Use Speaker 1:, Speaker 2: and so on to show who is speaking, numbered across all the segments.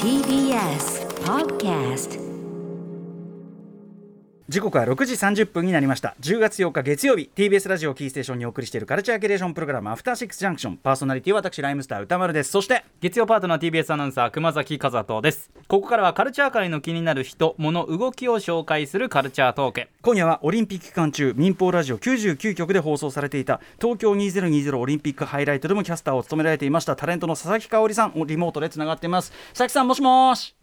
Speaker 1: TBS Podcast
Speaker 2: 時刻は6時30分になりました。10月8日月曜日 TBS ラジオキーステーションにお送りしているカルチャーキュレーションプログラムアフターシックスジャンクション。パーソナリティは私ライムスター歌丸です。そして
Speaker 3: 月曜パートナー TBS アナウンサー熊崎和人です。ここからはカルチャー界の気になる人物動きを紹介するカルチャートーク。
Speaker 2: 今夜はオリンピック期間中民放ラジオ99局で放送されていた東京2020オリンピックハイライトでもキャスターを務められていましたタレントの佐々木香織さんをリモートでつながっています佐々木さんもしもし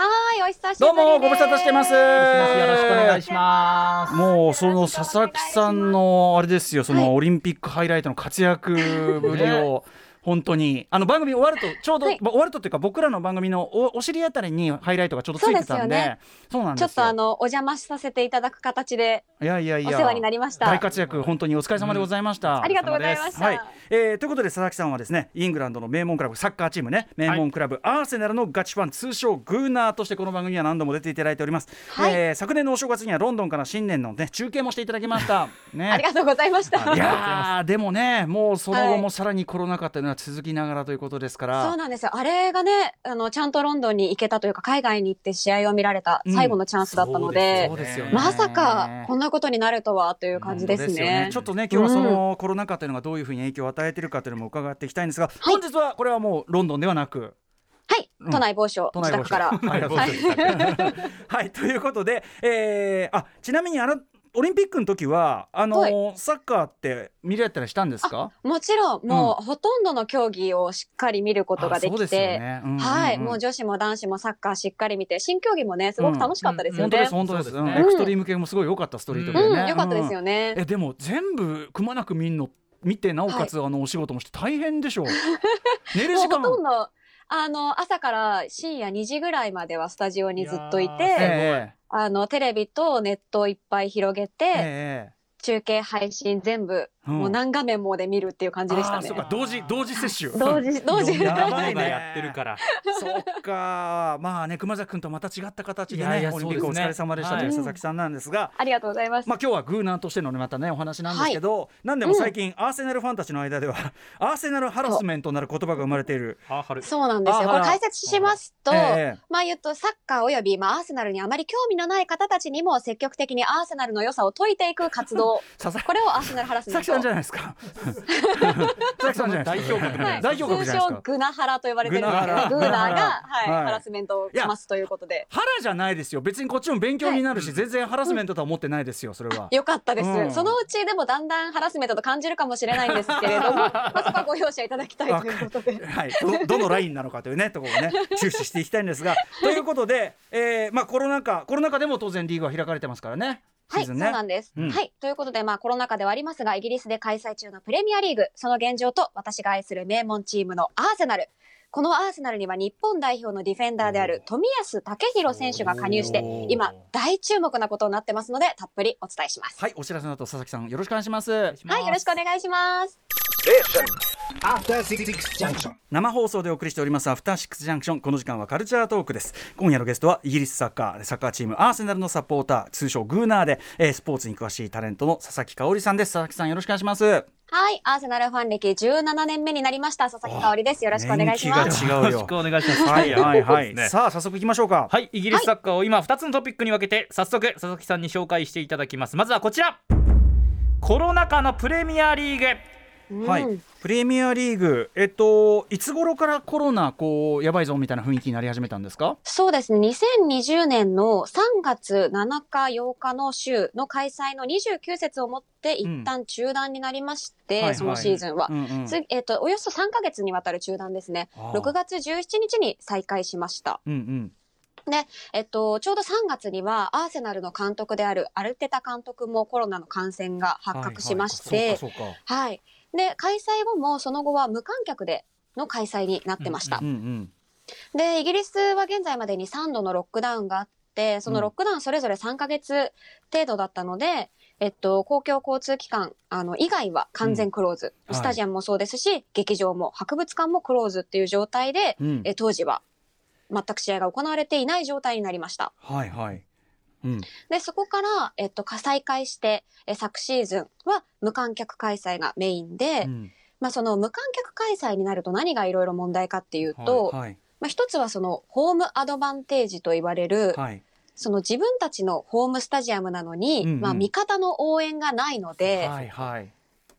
Speaker 4: はい、お久しぶりです。
Speaker 2: どうもご無沙汰してます。
Speaker 3: よろしくお願いします。
Speaker 2: もうその佐々木さんのあれですよそのオリンピックハイライトの活躍ぶりを本当に。あの番組終わるとちょうど、
Speaker 4: はい。
Speaker 2: ま終わるとっていうか僕らの番組のおお尻あたりにハイライトがちょうどついてたんで。
Speaker 4: そう
Speaker 2: なんですよ。
Speaker 4: ちょっとあの、お邪魔させていただく形で、
Speaker 2: いやいやいや。
Speaker 4: お世話になりました。
Speaker 2: 大活躍本当にお疲れ様でございました、
Speaker 4: ありがとうございました。
Speaker 2: はい、えーということで佐々木さんはですねイングランドの名門クラブサッカーチームね。名門クラブ、アーセナルのガチファン通称グーナーとしてこの番組には何度も出ていただいております、
Speaker 4: はい。
Speaker 2: えー昨年のお正月にはロンドンから新年のね中継もしていただきました。ね。
Speaker 4: ありがとうございました。
Speaker 2: いやーでもねもうその後
Speaker 4: はい。
Speaker 2: もさらにコロナ禍というのは続きながらということですから、
Speaker 4: そうなんですよ。あれがね、あの、ちゃんとロンドンに行けたというか、海外に行って試合を見られた最後のチャンスだったので、
Speaker 2: そうですよね。
Speaker 4: まさかこんなことになるとはという感じです
Speaker 2: 本当よ
Speaker 4: ね。
Speaker 2: ちょっとね今日はそのコロナ禍というのがどういうふうに影響を与えているかというのも伺っていきたいんですが、本日はこれはもうロンドンではなく。
Speaker 4: はい、
Speaker 2: うん。
Speaker 4: 都内某所、自宅から。
Speaker 2: はい。ということで、えーあちなみにあのオリンピックの時はあのーサッカーって見られたりしたんですか？
Speaker 4: もちろん、もう、ほとんどの競技をしっかり見ることがで
Speaker 2: そうですよ
Speaker 4: て、
Speaker 2: ねうんうんうん。
Speaker 4: はい、もう女子も男子もサッカーしっかり見て、新競技もね、すごく楽しかったですよね。
Speaker 2: 本当です。本当です。
Speaker 3: そうですね。
Speaker 2: うん。エクストリーム系もすごい良かったストリートでね、
Speaker 4: うん、よかったですよね。
Speaker 2: えでも全部くまなく見んの見てなおかつ、あのお仕事もして大変でしょう。寝る時間。
Speaker 4: とんど、あの、朝から深夜2時ぐらいまではスタジオにずっといて、
Speaker 2: え
Speaker 4: あの、テレビとネットをいっぱい広げ
Speaker 2: え
Speaker 4: て、
Speaker 2: ええ。
Speaker 4: 中継配信全部、
Speaker 2: うん。
Speaker 4: もう何画面もで見るっていう感じでしたね。
Speaker 2: あーそう。か。同時同時接種。
Speaker 4: 同時、同時。
Speaker 2: やば
Speaker 3: ば
Speaker 2: いね
Speaker 3: やってるから。
Speaker 2: そっか。まあね熊崎君とまた違った形でね
Speaker 3: いやいや
Speaker 2: オリンピックお疲れ様でしたとい佐々木さんなんですが、
Speaker 4: ありがとうございます。
Speaker 2: まあ今日はグーナーとしてのねまたねお話なんですけど、なんでも最近、アーセナルファンたちの間では アーセナルハラスメントなる言葉が生まれている。
Speaker 4: そうなんですよ。
Speaker 2: あ
Speaker 4: これ解説しますと、
Speaker 2: ええ。
Speaker 4: まあ言うとサッカーおよび、まあアーセナルにあまり興味のない方たちにも積極的にアーセナルの良さを説いていく活動。これをアーセナルハラスメント。
Speaker 2: んじゃないですか。佐々木さんじゃないですか。
Speaker 3: 代表格。
Speaker 2: じゃないですか。
Speaker 4: 通称グナハラと呼ばれてるんですけど、
Speaker 2: グナ
Speaker 4: が、ハラスメントをしますということで。
Speaker 2: 腹じゃないですよ。別にこっちも勉強になるし、全然ハラスメントとは思ってないですよ。それは。
Speaker 4: よかったです、
Speaker 2: うん。
Speaker 4: そのうちでもだんだんハラスメントと感じるかもしれないんですけれども、まあ、そこはご容赦いただきたいということで。
Speaker 2: はい、どどのラインなのかというねところをね注視していきたいんですが。ということで、えーまあ、コロナ禍コロナ禍でも当然リーグは開かれてますからね
Speaker 4: はい、そう。なんです。
Speaker 2: うん
Speaker 4: はい、ということで、まあコロナ禍ではありますが、イギリスで開催中のプレミアリーグ、その現状と私が愛する名門チームのアーセナル。このアーセナルには日本代表のディフェンダーである富安武弘選手が加入して今大注目なことになってますので、たっぷりお伝えします。
Speaker 2: はいお知らせの後佐々木さんよろしくお願いします
Speaker 4: はい、よろしくお願いします。
Speaker 2: 生放送でお送りしておりますアフターシックスジャンクションこの時間はカルチャートークです。今夜のゲストはイギリスサッカーサッカーチームアーセナルのサポーター通称グーナーで、えースポーツに詳しいタレントの佐々木香織さんです。佐々木さんよろしくお願いします。
Speaker 4: はい、アーセナルファン歴17年目になりました、佐々木香織です。よろしくお願いします。
Speaker 2: 年季が違うよ。
Speaker 3: よろしくお願いします。
Speaker 2: はいはいはい、
Speaker 3: ね。
Speaker 2: さあ早速いきましょうか。
Speaker 3: はい。イギリスサッカーを今2つのトピックに分けて早速佐々木さんに紹介していただきます。まずはこちら。コロナ禍のプレミアリーグ
Speaker 2: はい、プレミアリーグ、えっと、いつ頃からコロナ、こう、やばいぞみたいな雰囲気になり始めたんですか？
Speaker 4: そうですね。2020年の3月7日、8日の週の開催の29節をもって一旦中断になりまして、
Speaker 2: はいはい
Speaker 4: そのシーズンは。
Speaker 2: うんうん
Speaker 4: つえっと、およそ3ヶ月にわたる中断ですね。
Speaker 2: あー
Speaker 4: 6月17日に再開しました。
Speaker 2: うんうん
Speaker 4: えっと、ちょうど3月にはアーセナルの監督であるアルテタ監督もコロナの感染が発覚しまして、
Speaker 2: はいはい。
Speaker 4: で、開催後もその後は無観客での開催になってました。
Speaker 2: うんうん
Speaker 4: で、イギリスは現在までに3度のロックダウンがあって、そのロックダウンそれぞれ3ヶ月程度だったので、えっと、公共交通機関、あの、以外は完全クローズ。
Speaker 2: はい
Speaker 4: スタジアムもそうですし、劇場も博物館もクローズっていう状態で、
Speaker 2: うん
Speaker 4: え当時は全く試合が行われていない状態になりました。
Speaker 2: はいはい。うん。
Speaker 4: で、そこから、えっと、再開して、え昨シーズンは無観客開催がメインで、
Speaker 2: うん。
Speaker 4: まあ、その無観客開催になると何がいろいろ問題かっていうと、
Speaker 2: はい。
Speaker 4: まあ、一つはそのホームアドバンテージと言われる、
Speaker 2: はい。
Speaker 4: その自分たちのホームスタジアムなのに、
Speaker 2: うんうん。
Speaker 4: まあ、味方の応援がないので、
Speaker 2: はいはい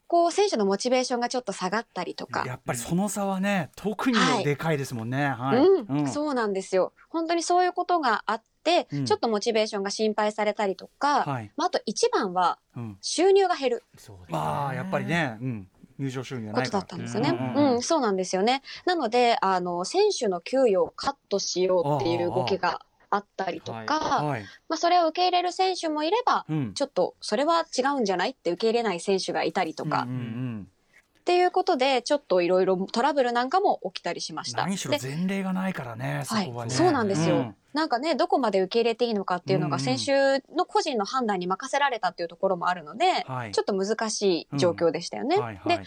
Speaker 4: こう選手のモチベーションがちょっと下がったりとか。
Speaker 2: やっぱりその差はね特に
Speaker 4: はい。
Speaker 2: でかいですもんね。はい、
Speaker 4: うん、そうなんですよ。本当にそういうことがあって、
Speaker 2: うん。
Speaker 4: ちょっとモチベーションが心配されたりとか、
Speaker 2: はい。
Speaker 4: まあ、あと一番は
Speaker 2: うん。
Speaker 4: 収入が減る。
Speaker 3: そうです
Speaker 2: あやっぱりね、うん、入場収入が
Speaker 4: ことだ
Speaker 2: ないから。
Speaker 4: ったんですよね。
Speaker 2: う
Speaker 4: うんん、
Speaker 2: うん
Speaker 4: そうなんですよね。なので、あの、選手の給与をカットしようっていう動きがあったりとか、
Speaker 2: はい、
Speaker 4: まあ、それを受け入れる選手もいれば、
Speaker 2: うん、
Speaker 4: ちょっとそれは違うんじゃないって受け入れない選手がいたりとか、
Speaker 2: うんうん
Speaker 4: っていうことで、ちょっといろいろトラブルなんかも起きたりしました。
Speaker 2: 何しろ
Speaker 4: で
Speaker 2: 前例がないからね、そ
Speaker 4: はい。
Speaker 2: こはね。
Speaker 4: そうなんですよ、
Speaker 2: うん。
Speaker 4: なんかね、どこまで受け入れていいのかっていうの
Speaker 2: うんうん。
Speaker 4: が選手の個人の判断に任せられたっていうところもあるので、
Speaker 2: はい。
Speaker 4: ちょっと難しい状況でしたよね。
Speaker 2: はいはい。
Speaker 4: で、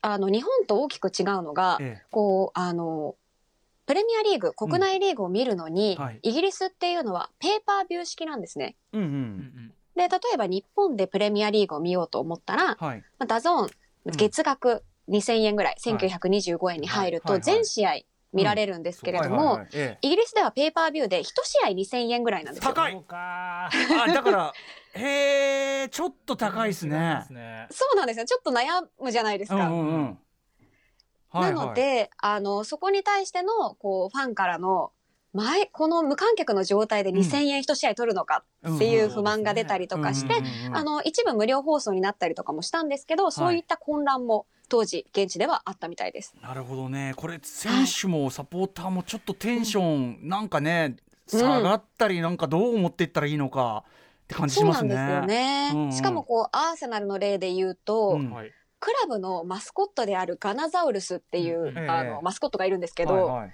Speaker 4: あの、日本と大きく違うのが、
Speaker 2: ええ。
Speaker 4: こう、あの、プレミアリーグ、国内リーグを見るのに、
Speaker 2: はい。
Speaker 4: イギリスっていうのはペイパービュー式なんですね。
Speaker 2: うんう
Speaker 3: うんん。
Speaker 4: で、例えば日本でプレミアリーグを見ようと思ったら、
Speaker 2: はい。
Speaker 4: まあ、 DAZN、
Speaker 2: うん。
Speaker 4: 月額2000円ぐらい、
Speaker 2: はい。
Speaker 4: 1925円に入ると全試合見られるんですけれどもイギリスではペイパービューで1試合2000円ぐらいなんですよ。
Speaker 2: 高い。あだからへえちょっと高いですね。
Speaker 3: ですね。
Speaker 4: そうなんですよ。ちょっと悩むじゃないですか。
Speaker 2: うんうんうんはいはい。
Speaker 4: なので、あの、そこに対しての、こう、ファンからの、前、この無観客の状態で2000円1試合取るのかっていう不満が出たりとかして、あの、一部無料放送になったりとかもしたんですけど、そういった混乱も当時、現地ではあったみたいです。
Speaker 2: なるほどね。これ選手もサポーターもちょっとテンションなんかね下がったりなんかどう思ってい。ったらいいのかって感じし
Speaker 4: そう
Speaker 2: ますね。
Speaker 4: なん。ですよね。
Speaker 2: うんうん
Speaker 4: しかもこう、アーセナルの例で言うと、
Speaker 2: うん
Speaker 3: はい
Speaker 4: クラブのマスコットであるガナザウルスっていう、あの、マスコットがいるんですけど、
Speaker 2: はいはい。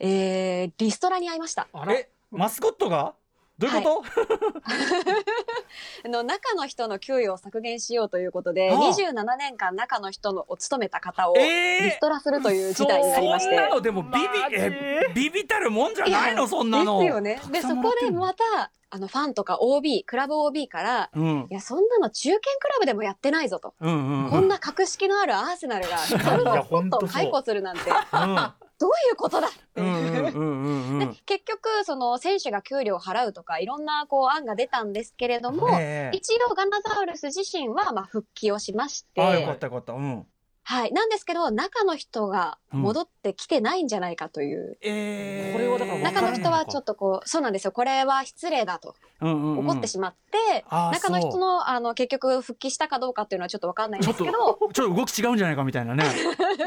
Speaker 4: えー、リストラに会いました。
Speaker 3: あら。
Speaker 2: えマスコットが？どういうこと、
Speaker 4: あの中の人の給与を削減しようということで、
Speaker 2: はあ。
Speaker 4: 27年間中の人のを務めた方を
Speaker 2: えー
Speaker 4: リストラするという事態になりまして。
Speaker 2: そんなの？でもビビえビビたるもんじゃないの？そんなの。
Speaker 4: ですよね。で、そこでまた、あの、ファンとか OB、クラブ OB から、
Speaker 2: うん。
Speaker 4: いや、そんなの中堅クラブでもやってないぞと。
Speaker 2: うんうん。うん
Speaker 4: こんな格式のあるアーセナルが、そ れ
Speaker 3: いや
Speaker 4: をポッと
Speaker 3: ほんとそう。
Speaker 4: 解雇するなんて、
Speaker 2: うん
Speaker 4: どういうことだっていう。結局、その、選手が給料を払うとか、いろんな、こう、案が出たんですけれども、
Speaker 2: ええ。
Speaker 4: 一応、ガナザウルス自身は、まあ、復帰をしまして、
Speaker 2: あよかったよかった。うん
Speaker 4: はい。なんですけど、中の人が戻ってきてないんじゃないかという。
Speaker 2: え
Speaker 3: これはだから
Speaker 4: 中の人はちょっとこう、そうなんですよ。これは失礼だと怒ってしまって、中の人の、あの、結局復帰したかどうかっていうのはちょっとわかんないんですけど、
Speaker 2: ちょっと動き違うんじゃないかみたいなね。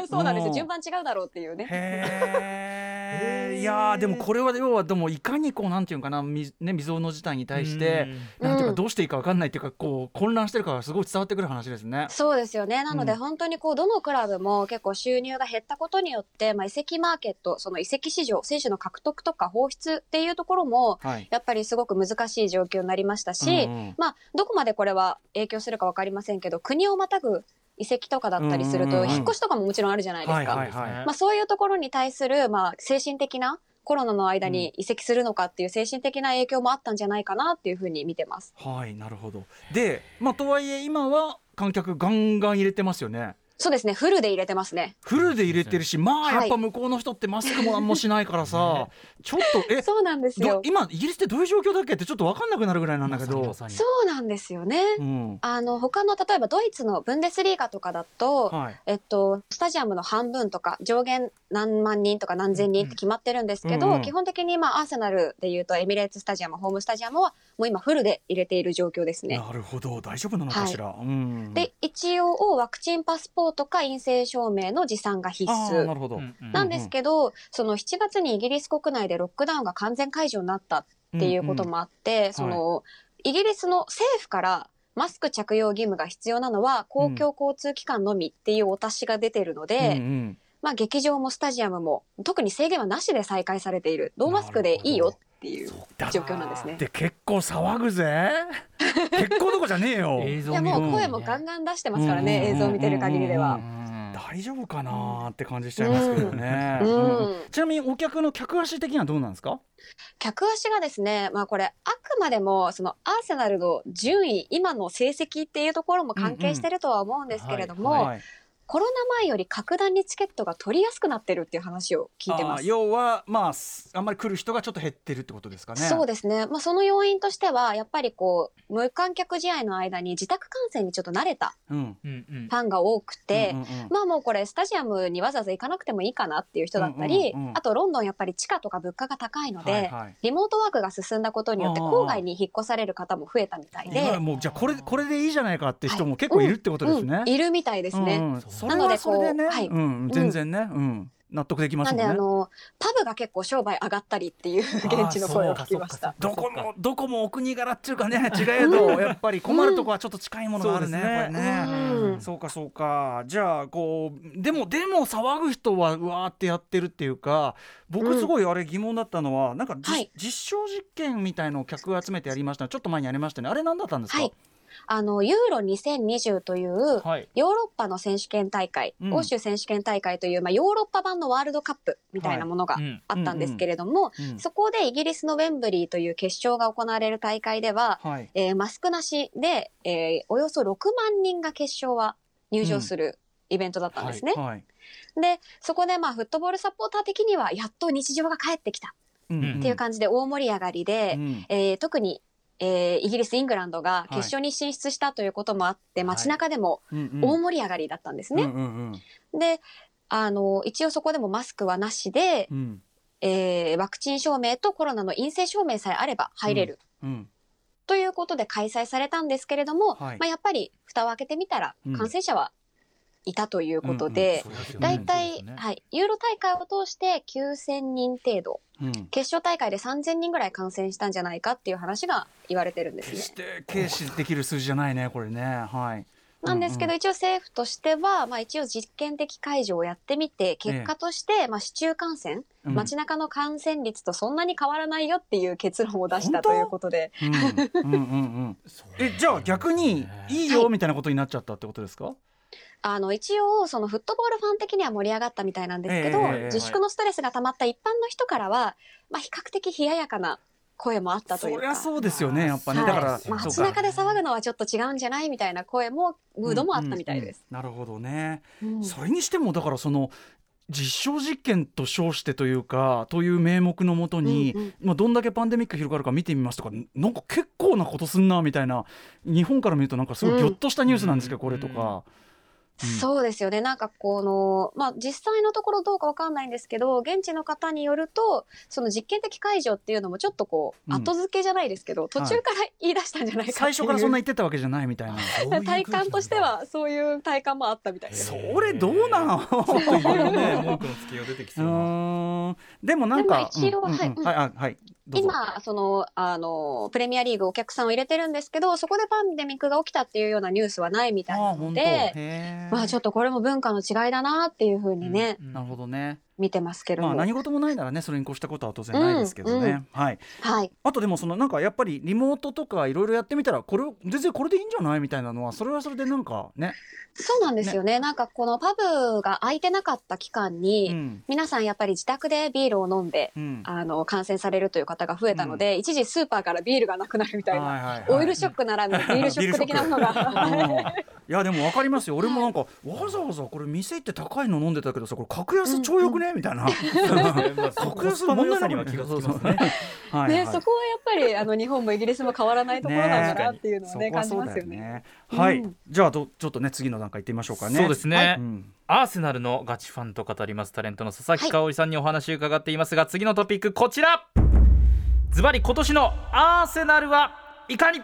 Speaker 4: そうなんですよ。
Speaker 2: うん
Speaker 4: 順番違うだろうっていうね。
Speaker 2: へえ。いやーでもこれは要はでもいかにこうなんていうのかなみね未曾有の事態に対して
Speaker 3: うん
Speaker 2: なんていうか
Speaker 4: うん
Speaker 2: どうしていいかわかんないっていうかこう混乱してるかがすごい伝わってくる話ですね。
Speaker 4: そうですよね。なので
Speaker 2: うん
Speaker 4: 本当にこう、どのクラブも結構収入が減ったことによって、まあ、移籍マーケット、その移籍市場、選手の獲得とか放出っていうところも、
Speaker 2: はい。
Speaker 4: やっぱりすごく難しい状況になりましたし、
Speaker 2: うんうん
Speaker 4: まあ、どこまでこれは影響するかわかりませんけど、国をまたぐ移籍とかだったりすると、引っ越しとかももちろんあるじゃないですか。まあ、そういうところに対する、まあ、精神的な、コロナの間に移籍するのかっていう精神的な影響もあったんじゃないかなっていうふうに見てます。
Speaker 2: はいなるほど。でまあとはいえ今は観客ガンガン入れてますよね。
Speaker 4: そうですね、フルで入れてますね。
Speaker 2: フルで入れてるしまあ
Speaker 4: はい
Speaker 2: やっぱ向こうの人ってマスクもなんもしないからさ ちょっとえ
Speaker 4: そうなんですよ。
Speaker 2: ど今イギリスってどういう状況だっけってちょっと分かんなくなるぐらいなんだけど
Speaker 4: そうなんですよね。
Speaker 2: うん
Speaker 4: あの、他の、例えばドイツのブンデスリーガとかだと、
Speaker 2: はい。
Speaker 4: えっと、スタジアムの半分とか、上限何万人とか何千人って決まってるんですけど、
Speaker 2: うんうん
Speaker 4: 基本的に、まあ、アーセナルで言うと、エミレーツスタジアム、ホームスタジアムは、もう今フルで入れている状況ですね。
Speaker 2: なるほど大丈夫なのかしら？うん。
Speaker 4: で、一応、ワクチンパスポートか陰性証明の持参が必
Speaker 2: あーな
Speaker 4: 須。
Speaker 2: るほど。
Speaker 3: うんうん
Speaker 4: なんですけど、その7月にイギリス国内でロックダウンが完全解除になったっていうこともあって、その、イギリスの政府からマスク着用義務が必要なのは公共交通機関のみっていうお達しが出てるので、
Speaker 2: うんうん
Speaker 4: まあ劇場もスタジアムも特に制限はなしで再開されている。ノーマスクでいいよっていう状況なんですね。
Speaker 2: で結構騒ぐぜ。結構どこじゃねえよ。
Speaker 4: いやもう声もガンガン出してますからね、
Speaker 2: うん
Speaker 4: 映像を見てる限りでは。
Speaker 3: うん
Speaker 2: 大丈夫かなーって感じしちゃいますけどね。
Speaker 4: うん
Speaker 2: うんちなみにお客の客足的にはどうなんですか？
Speaker 4: 客足がですね、まあこれ、あくまでも、そのアーセナルの順位、今の成績っていうところも関係してるとは思うんですけれども、
Speaker 2: はい。
Speaker 4: コロナ前より格段にチケットが取りやすくなってるっていう話を聞いてます。
Speaker 2: 要はまあすあんまり来る人がちょっと減ってるってことですかね。
Speaker 4: そうですね。まあ、その要因としては、やっぱりこう、無観客試合の間に自宅観戦にちょっと慣れた
Speaker 2: うん。
Speaker 3: うんうん
Speaker 4: ファンが多くて、
Speaker 2: うんうんうん
Speaker 4: まあもうこれスタジアムにわざわざ行かなくてもいいかなっていう人だったり、
Speaker 2: うんうんうん
Speaker 4: あとロンドンやっぱり地価とか物価が高いので、
Speaker 2: はいはい
Speaker 4: リモートワークが進んだことによって郊外に引っ越される方も増えたみたいで、
Speaker 2: もうじゃあこれこれでいいじゃないかって人も結構いるってことですね。
Speaker 4: うんいるみたいですね。
Speaker 2: うんうんそれ
Speaker 4: なので
Speaker 2: はそれでね、
Speaker 4: こうはい。
Speaker 2: うん、全然ね、うん、納得できます
Speaker 4: なんで。あのパブが結構商売上がったりっていう現地の声を聞きました。
Speaker 2: どこもどこもお国柄っていうかね 違えどやっぱり困るとこはちょっと近いものがあるね,、
Speaker 3: うんね。
Speaker 2: ね。
Speaker 4: うん。
Speaker 2: そうかそうか。じゃあこうでもでも騒ぐ人はうわーってやってるっていうか僕すごいあれ疑問だったのは、なんかじ、
Speaker 4: はい。
Speaker 2: 実証実験みたいのを客集めてやりました。ちょっと前にやりましたね。あれ何だったんですか、
Speaker 4: はいあのユーロ2020という
Speaker 3: はい。
Speaker 4: ヨーロッパの選手権大会、
Speaker 2: うん。
Speaker 4: 欧州選手権大会という、まあ、ヨーロッパ版のワールドカップみたいなものが
Speaker 3: うん。
Speaker 4: あったんですけれども、
Speaker 2: うん
Speaker 4: そこでイギリスのウェンブリーという決勝が行われる大会では、
Speaker 2: はい。
Speaker 4: えーマスクなしで、えーおよそ6万人が決勝は入場するイベントだったんですね。
Speaker 2: はい。
Speaker 4: で、そこでまあフットボールサポーター的にはやっと日常が帰ってきた
Speaker 2: うん。
Speaker 4: っていう感じで大盛り上がりで、
Speaker 2: うん。
Speaker 4: えー特に、えーイギリス、イングランドが決勝に進出したということもあって、
Speaker 3: はい。
Speaker 4: 街中でも
Speaker 2: うんうん。
Speaker 4: 大盛り上がりだったんですね。
Speaker 2: うんうん
Speaker 4: で、あの、一応そこでもマスクはなしで、
Speaker 2: うん。
Speaker 4: えーワクチン証明とコロナの陰性証明さえあれば入れる。
Speaker 2: うん。
Speaker 4: ということで開催されたんですけれども、
Speaker 2: はい。
Speaker 4: まあ、やっぱり蓋を開けてみたら
Speaker 2: うん。
Speaker 4: 感染者はいたということで、
Speaker 3: そうですよね。
Speaker 4: だいた
Speaker 3: そうですね。
Speaker 4: いはい、ユーロ大会を通して9000人程度、
Speaker 2: うん。
Speaker 4: 決勝大会で3000人ぐらい感染したんじゃないかっていう話が言われてるんですね。
Speaker 2: 決し。て軽視できる数字じゃないねこれね。はい。
Speaker 4: なんですけど、
Speaker 2: うん
Speaker 4: 一応政府としては、まあ一応実験的解除をやってみて、結果として、まあ市中感染、
Speaker 2: うん。
Speaker 4: 街中の感染率とそんなに変わらないよっていう結論を出したということで、
Speaker 2: うん。うんうんうんえじゃあ逆にいいよみたいなことになっちゃったってことですか？
Speaker 4: あの一応そのフットボールファン的には盛り上がったみたいなんですけど、
Speaker 2: ええ
Speaker 4: 自粛のストレスが溜まった一般の人からは、まあ比較的冷ややかな声もあったというか。
Speaker 2: そりゃそうですよねやっぱね。
Speaker 4: はい
Speaker 2: だから
Speaker 4: まあ、街中で騒ぐのはちょっと違うんじゃないみたいな声も、ムードもあったみたいです。
Speaker 2: うんうんうん。なるほどね。
Speaker 4: うん。
Speaker 2: それにしてもだからその実証実験と称してというかという名目のもとに、
Speaker 4: うんうん。
Speaker 2: まあ、どんだけパンデミック広がるか見てみますとかなんか結構なことすんなみたいな日本から見るとなんかすごいギョッとしたニュースなんですけど、これとか。うん
Speaker 4: そうですよね。なんかこの、まあ実際のところどうかわかんないんですけど、現地の方によると、その実験的解除っていうのもちょっとこう、
Speaker 2: うん。
Speaker 4: 後付けじゃないですけど、途中から言い出したんじゃないかっていう。
Speaker 2: 最初からそんな言ってたわけじゃないみたいな。
Speaker 4: 体感としてはそういう体感もあったみたいです。
Speaker 2: それどうなの
Speaker 3: ね 文句のつけよう出てき
Speaker 2: う
Speaker 3: そうな。
Speaker 2: ーん。でもなんか
Speaker 4: 一応
Speaker 2: うんうん
Speaker 4: はい
Speaker 2: うん。はいあはい
Speaker 4: 今、その、あの、プレミアリーグお客さんを入れてるんですけど、そこでパンデミックが起きたっていうようなニュースはないみたいなので、まあちょ
Speaker 2: っ
Speaker 4: とこれも文化の違いだなっていうふうにね、
Speaker 3: うん
Speaker 2: なるほどね。
Speaker 4: 見てますけれども。
Speaker 2: まあ何事もないならねそれに越したことは当然ないですけどね、
Speaker 4: うん。うん
Speaker 2: はい。
Speaker 4: はい。
Speaker 2: あとでもそのなんかやっぱりリモートとかいろいろやってみたらこれ全然これでいいんじゃないみたいなのはそれはそれでなんかね。
Speaker 4: そうなんですよね。なんかこのパブが開いてなかった期間に、
Speaker 2: うん。
Speaker 4: 皆さんやっぱり自宅でビールを飲んで、
Speaker 2: うん。
Speaker 4: あの、感染されるという方が増えたので、一時スーパーからビールがなくなるみたいな、
Speaker 2: はいはいはい
Speaker 4: オイルショックならぬ ビールショック。的なものが。
Speaker 2: うん。いやでも分かりますよ。俺もなんかわざわざこれ店行って高いの飲んでたけどさこれ格安超よくねみたいな。格安
Speaker 3: コスパの良さには気がつきますね。
Speaker 2: はい
Speaker 4: ね、
Speaker 2: はい。
Speaker 4: そこはやっぱりあの日本もイギリスも変わらないところなんだなっていうのをね感じますよね。
Speaker 2: はい、
Speaker 4: うん。
Speaker 2: じゃあどちょっとね次の段階行ってみましょうかね。
Speaker 3: そうですね、
Speaker 2: うん
Speaker 3: アーセナルのガチファンと語ります。タレントの佐々木香織さんにお話を伺っていますが、次のトピックこちら。ズバリ今年のアーセナルはいかに？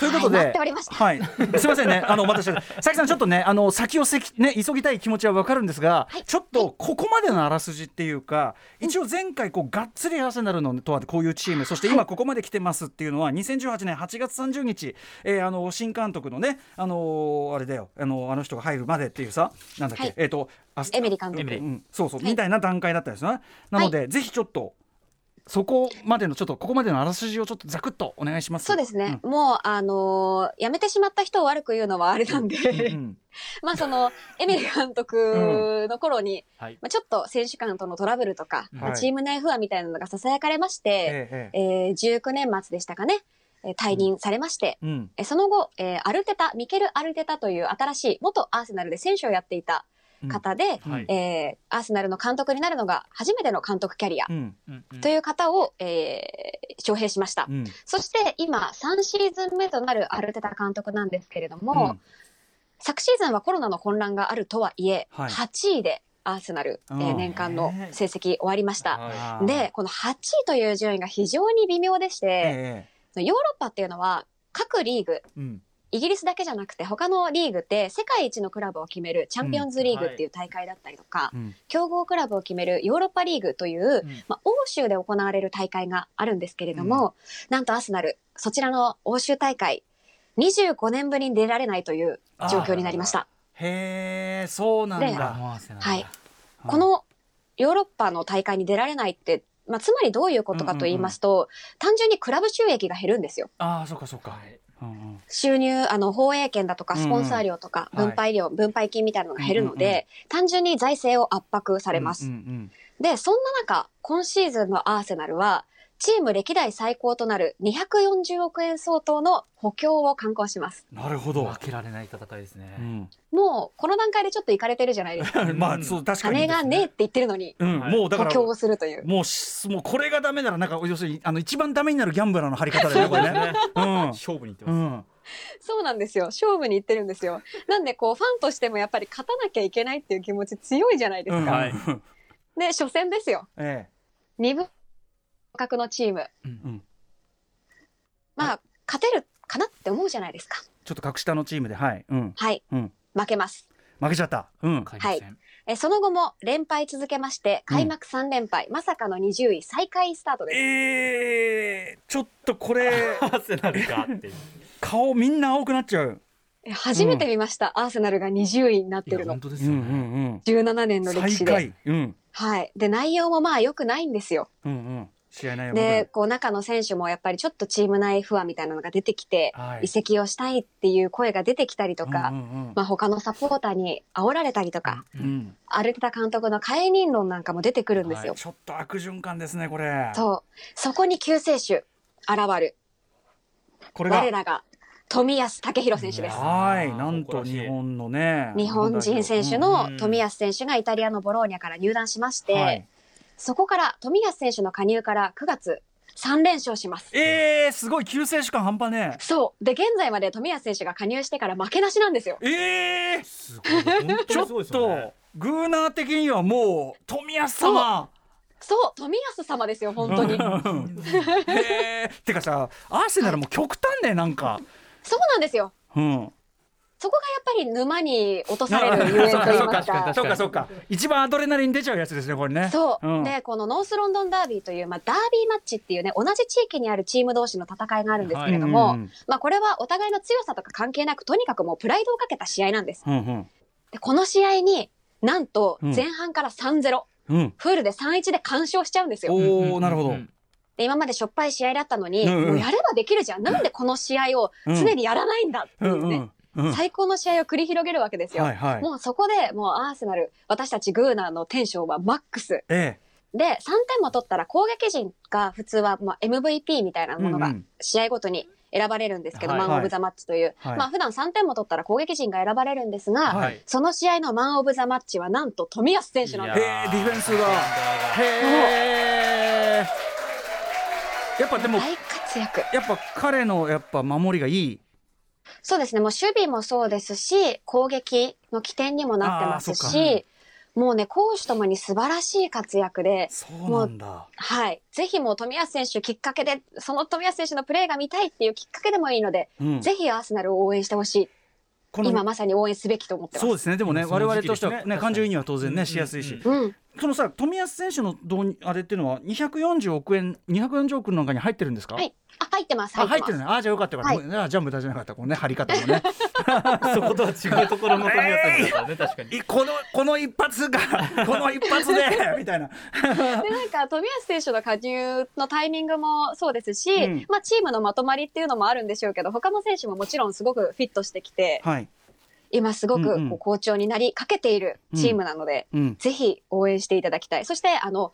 Speaker 2: ということで、
Speaker 4: はい
Speaker 2: すみませんね、あの、お待たせして、さきさん、ちょっとね、あの、先をせき、ね、急ぎたい気持ちはわかるんですが。ちょっと、ここまでのあらすじっていうか、一応前回、こう、がっつりアーセナルのとは、こういうチーム、そして今ここまで来てますっていうのは、2018年8月30日。えーあの、新監督のね、あのあれだよ、あの、あの人が入るまでっていうさ、なんだっけ、
Speaker 4: はい
Speaker 2: えっ、と。
Speaker 4: エミリ監督
Speaker 2: うん、そうそう、
Speaker 4: はい
Speaker 2: みたいな段階だったですね。なので、ぜひちょっと。そこまでのちょっとここまでのあらすじをちょっとざくっとお願いします。
Speaker 4: そうですね。もう、あのー辞めてしまった人を悪く言うのはあれなんで、
Speaker 2: うん。うん
Speaker 4: まあその、エミリ監督の頃に、
Speaker 3: はい。
Speaker 4: まあちょっと選手間とのトラブルとか、
Speaker 2: はい
Speaker 4: まあチーム内不安みたいなのが囁かれまして、
Speaker 2: ええええ。
Speaker 4: えー19年末でしたかね。えー退任されまして、
Speaker 2: うん。
Speaker 4: えーその後、えーアルテタ、ミケル・アルテタという新しい元アーセナルで選手をやっていた方で、
Speaker 3: はい。
Speaker 4: えーアーセナルの監督になるのが初めての監督キャリア。
Speaker 2: うん。
Speaker 3: うんうん。
Speaker 4: という方を、えー招聘しました。
Speaker 2: うん。
Speaker 4: そして今、3シーズン目となるアルテタ監督なんですけれども、
Speaker 2: うん。
Speaker 4: 昨シーズンはコロナの混乱があるとはいえ、
Speaker 2: はい。
Speaker 4: 8位でアーセナル、えー
Speaker 2: うん。
Speaker 4: 年間の成績終わりました。で、この8位という順位が非常に微妙でして、
Speaker 2: え
Speaker 4: ヨーロッパっていうのは各リーグ、
Speaker 2: えうん
Speaker 4: イギリスだけじゃなくて他のリーグって世界一のクラブを決めるチャンピオンズリーグっていう大会だったりとか、
Speaker 2: うん。
Speaker 4: 強豪クラブを決めるヨーロッパリーグという、
Speaker 3: うん。
Speaker 4: まあ、欧州で行われる大会があるんですけれども、なんとアーセナル、そちらの欧州大会、25年ぶりに出られないという状況になりました。
Speaker 2: へえそうなん
Speaker 4: で
Speaker 2: だ
Speaker 4: はい。このヨーロッパの大会に出られないって、まあ、つまりどういうことかと言いますと、単純にクラブ収益が減るんですよ。
Speaker 2: ああそうかそうか
Speaker 4: 収入、あの、放映権だとか、スポンサー料とか、分配料、分配金みたいなのが減るので、単純に財政を圧迫されます。で、そんな中、今シーズンのアーセナルは、チーム歴代最高となる240億円相当の補強を刊行します。
Speaker 2: うんなるほど
Speaker 3: 負けられない戦いですね、
Speaker 2: うん
Speaker 4: もう、この段階でちょっと行かれてるじゃないですか。
Speaker 2: まあそう確かに
Speaker 4: 金がねえって言ってるのに、
Speaker 2: うん
Speaker 3: はい
Speaker 2: もうだから
Speaker 4: 補強をするという。
Speaker 2: もうしもうこれがダメならなんか要するにあの一番ダメになるギャンブラーの張り方だよねこれね。
Speaker 3: 勝負にいってます、
Speaker 2: うん。
Speaker 4: そうなんですよ。勝負に行ってるんですよ。なんで、こう、ファンとしてもやっぱり勝たなきゃいけないっていう気持ち強いじゃないです
Speaker 2: うん。
Speaker 4: か。
Speaker 3: はい
Speaker 4: で、初戦ですよ。
Speaker 2: え
Speaker 4: 二部格のチーム。
Speaker 2: え。うん。
Speaker 4: まあ、勝てるかなって思うじゃないですか。
Speaker 2: ちょっと格下のチームではい。うん。
Speaker 4: はい。
Speaker 2: うん。
Speaker 4: 負けます。
Speaker 2: 負けちゃった。うん。
Speaker 3: 開幕戦
Speaker 4: えその後も連敗続けまして、開幕3連敗、まさかの20位、最下位スタートです。
Speaker 2: ええちょっとこれ
Speaker 3: アーセナルかっていう
Speaker 2: 顔みんな青くなっちゃう。
Speaker 4: え初めて見ました、アーセナルが20位になってるの
Speaker 3: 本。当です
Speaker 2: うんう
Speaker 3: よね、
Speaker 2: ん
Speaker 4: 17年
Speaker 2: うん。
Speaker 4: の歴史で。
Speaker 2: 最下位。うん。
Speaker 4: はい。で、内容もまあ良くないんですよ。
Speaker 2: うんうん。試合内容
Speaker 4: で、こう中の選手もやっぱりちょっとチーム内不安みたいなのが出てきて、
Speaker 2: はい
Speaker 4: 移籍をしたいっていう声が出てきたりとか、
Speaker 2: うんうん
Speaker 4: まあ他のサポーターに煽られたりとか、
Speaker 2: うんうん。
Speaker 4: アルテタ監督の解任論なんかも出てくるんですよ。
Speaker 2: ちょっと悪循環ですねこれ。
Speaker 4: そう。そこに救世主、現る。
Speaker 2: これが
Speaker 4: 我らが、富安武弘選手です。
Speaker 2: はいなんと日本のね
Speaker 4: 日本人選手
Speaker 3: う
Speaker 4: の
Speaker 3: ん
Speaker 4: 富安選手がイタリアのボローニャから入団しまして、
Speaker 2: はい
Speaker 4: そこから富安選手の加入から9月3連勝します。
Speaker 2: えー、すごい救世主感半端ね
Speaker 4: そう。で、現在まで富安選手が加入してから負けなしなんですよ。
Speaker 2: ええー、
Speaker 3: すごい本
Speaker 2: ちょっとグーナー的にはもう富安様
Speaker 4: そう、富安様ですよ、本当に。
Speaker 2: へ えてかさアーセナルも極端ねなんか
Speaker 4: そうなんですよ。
Speaker 2: うん
Speaker 4: そこがやっぱり沼に落とされるゆえんと言いますか。
Speaker 2: そうかそうか一番アドレナリン出ちゃうやつですねこれね。
Speaker 4: そう、
Speaker 2: ん、
Speaker 4: で、このノースロンドンダービーという、まあ、ダービーマッチっていうね、同じ地域にあるチーム同士の戦いがあるんですけれども、
Speaker 2: はいうんうん。
Speaker 4: まあ、これはお互いの強さとか関係なく、とにかくもうプライドをかけた試合なんです。
Speaker 2: うんうん。
Speaker 4: で、この試合に、なんと
Speaker 2: うん。
Speaker 4: 前半から3-0、
Speaker 2: うん。
Speaker 4: フルで3-1で完勝しちゃうんですよ。
Speaker 2: おおなるほど、
Speaker 4: 今までしょっぱい試合だったのに、
Speaker 2: うんうん。
Speaker 4: もうやればできるじゃん。なんでこの試合を常にやらないんだって
Speaker 2: う
Speaker 4: いうんね、
Speaker 2: うんうん
Speaker 4: 最高の試合を繰り広げるわけですよ。
Speaker 2: はいはい
Speaker 4: もうそこで、もうアーセナル、私たちグーナーのテンションはマックス。
Speaker 2: え
Speaker 4: で、3点も取ったら攻撃陣が普通はまあ MVP みたいなものが
Speaker 2: うんうん
Speaker 4: 試合ごとに選ばれるんですけど、
Speaker 3: はい
Speaker 4: マン・オブ・ザ・マッチという。
Speaker 2: はい
Speaker 4: まあ普段3点も取ったら攻撃陣が選ばれるんですが、
Speaker 2: はい
Speaker 4: その試合のマン・オブ・ザ・マッチはなんと富安選手なんです。
Speaker 2: へえディフェンスがへえやっぱでも
Speaker 4: 大活躍。
Speaker 2: やっぱ彼のやっぱ守りがいい
Speaker 4: そうですね。もう守備もそうですし、攻撃の起点にもなってますし、もうね、攻守ともに素晴らしい活躍で、
Speaker 2: そうなんだ
Speaker 4: はい。ぜひもう富安選手きっかけで、その富安選手のプレーが見たいっていうきっかけでもいいので、
Speaker 2: うん
Speaker 4: ぜひアーセナルを応援してほしい。今まさに応援すべきと思ってます。
Speaker 2: そうですねでもね我々としてはね感情移入は当然ねしやすいし
Speaker 4: うん。
Speaker 2: そのさ富安選手の導入あれっていうのは240億円240億の中に入ってるんですか？
Speaker 4: はい。あ、入ってます。
Speaker 2: あ入
Speaker 4: 入っます。
Speaker 2: っててるね。あじゃあよかったよかった、
Speaker 4: は
Speaker 2: じゃあ無駄じゃなかった。このね。張り方もね。
Speaker 3: そことは違うところの富安さんですからね確かに。
Speaker 2: いこのこの一発が この一発で みたいな。
Speaker 4: で、なんか、富安選手の加入のタイミングもそうですし、
Speaker 2: うん。
Speaker 4: まあ、チームのまとまりっていうのもあるんでしょうけど、他の選手ももちろんすごくフィットしてきて、
Speaker 2: はい
Speaker 4: 今すごく
Speaker 2: うんうん。
Speaker 4: こう好調になりかけているチームなので、
Speaker 2: うん。
Speaker 4: ぜひ応援していただきたい。そして、あの、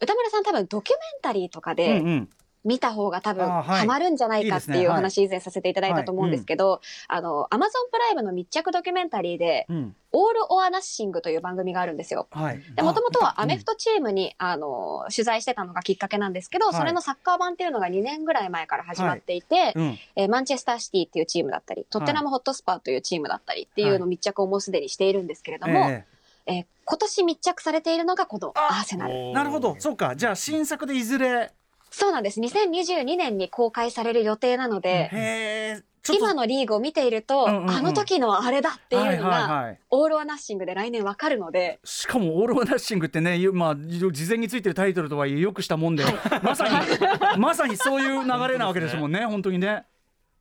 Speaker 4: 歌村さん多分ドキュメンタリーとか
Speaker 2: う
Speaker 4: で
Speaker 2: んうん
Speaker 4: 見た方が多分ハマるんじゃないかっていう話以前させていただいたと思うんですけど、あの、アマゾンプライムの密着ドキュメンタリーで、
Speaker 2: うん。
Speaker 4: オール・オア・ナッシングという番組があるんですよ。
Speaker 2: はい。
Speaker 4: で、もともとは
Speaker 2: あ
Speaker 4: アメフトチームに、あの、取材してたのがきっかけなんですけど、
Speaker 2: はい。
Speaker 4: それのサッカー版っていうのが2年ぐらい前から始まっていて、
Speaker 2: うん。
Speaker 4: えーマンチェスターシティっていうチームだったり、トッテナムホットスパーというチームだったりっていうの密着をもうすでにしているんですけれども、
Speaker 2: え
Speaker 4: え。ー今年密着されているのがこのアーセナル。
Speaker 2: えなるほど。そうか。じゃあ新作でいずれ
Speaker 4: そうなんです。2022年に公開される予定なので、今のリーグを見ていると、
Speaker 2: うんうんうん。
Speaker 4: あの時のあれだっていうの
Speaker 2: はいはい
Speaker 4: が、
Speaker 2: はい。
Speaker 4: オール・オア・ナッシングで来年わかるので、
Speaker 2: しかもオール・オア・ナッシングってね、まあ、事前についてるタイトルとはいえよくしたもんで、まさに まさにそういう流れなわけですもんね本当にね。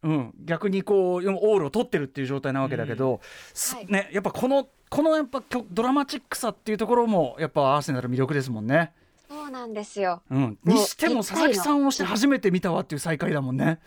Speaker 2: うん、逆にこうオールを取ってるっていう状態なわけだけど、す
Speaker 4: はい。
Speaker 2: ね、やっぱこのこのやっぱドラマチックさっていうところもやっぱアーセナル魅力ですもんね。
Speaker 4: そうなんですよ。
Speaker 2: うん、にしても佐々木さんをして初めて見たわっていう再会だもんね。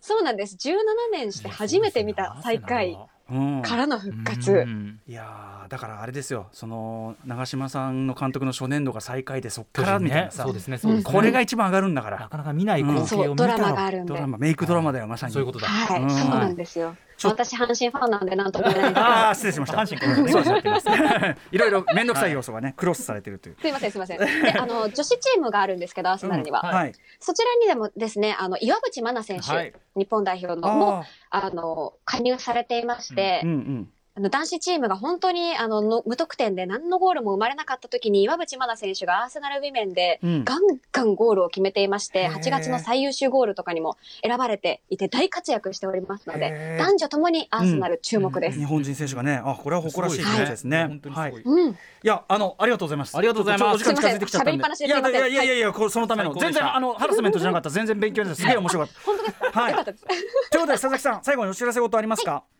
Speaker 4: そうなんです。17年して初めて見た再会
Speaker 2: うん、
Speaker 4: からの復活。
Speaker 3: うん。
Speaker 2: いやーだからあれですよ。その長嶋さんの監督の初年度が最下位でそっか
Speaker 3: からら
Speaker 2: みたいなさ、
Speaker 3: そうですね。そうですね。
Speaker 2: これが一番上がるんだから。
Speaker 3: なかなか見ない光景を見た
Speaker 4: う。ドラマがあるんで。
Speaker 2: ドラマメイクドラマだよまさに。
Speaker 3: そういうことだ。
Speaker 4: はい、
Speaker 2: うん。
Speaker 4: そうなんですよ。私、阪神ファンなんで、なんとも言えない
Speaker 2: ああ失礼しました。
Speaker 3: 阪神からね
Speaker 2: そうですね。いろいろ面倒くさい要素がねクロスされてるという。
Speaker 4: すいません、すいません。で、あの、女子チームがあるんですけど、アーセナルには。
Speaker 2: うんはい。
Speaker 4: そちらにでもですね、あの、岩渕真奈選手、
Speaker 3: はい。
Speaker 4: 日本代表の、も、
Speaker 2: あ
Speaker 4: あの、加入されていまして、
Speaker 2: ーうんうん
Speaker 4: あの男子チームが本当にあのの無得点で何のゴールも生まれなかった時に岩渕真奈選手がアーセナルウィメンで
Speaker 2: うん。
Speaker 4: ガンガンゴールを決めていまして、
Speaker 2: へー。
Speaker 4: 8月の最優秀ゴールとかにも選ばれていて大活躍しておりますの
Speaker 2: へ
Speaker 4: で
Speaker 2: ー。
Speaker 4: 男女ともにアーセナル注目です。
Speaker 2: 日本人選手がねあこれは誇らしい気持ちですね、
Speaker 3: はい本当にすごい。
Speaker 2: はい。
Speaker 4: うん、
Speaker 2: いやあのありがとうございます。
Speaker 3: ありがとうございます。
Speaker 2: ちょっとお時間近づいてきちゃったんで。
Speaker 4: すいません喋りっぱなしですい
Speaker 2: やいやいやいやこれそのための。全然あのハラスメントじゃなかった。全然勉強ですすげえ面白かった
Speaker 4: 本当ですか、
Speaker 2: はい。
Speaker 4: よかったです。
Speaker 2: ということで佐々木さん最後にお知らせ事ありますか、
Speaker 4: はい、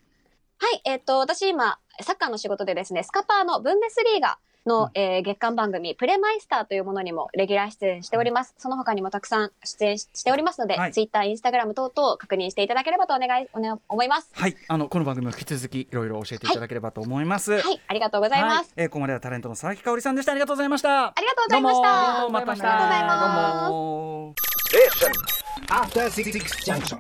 Speaker 4: えっ、と、私今、サッカーの仕事でですね、スカパーのブンデスリーガの、えー月間番組、プレマイスターというものにもレギュラー出演しております。その他にもたくさん出演ししておりますので、
Speaker 2: はい
Speaker 4: ツイッター、インスタグラム等々確認していただければとお願い、おね、思います。
Speaker 2: はい、あのこの番組も引き続きいろいろ教えていただければと思います。はい、
Speaker 4: はい、ありがとうございます。
Speaker 2: えーここまではタレントの佐々木香織さんでした。ありがとうございました。
Speaker 4: ありがとうございました
Speaker 2: どうもまたね
Speaker 4: ありがとうございます
Speaker 2: どうも
Speaker 5: Station. After Six Junction.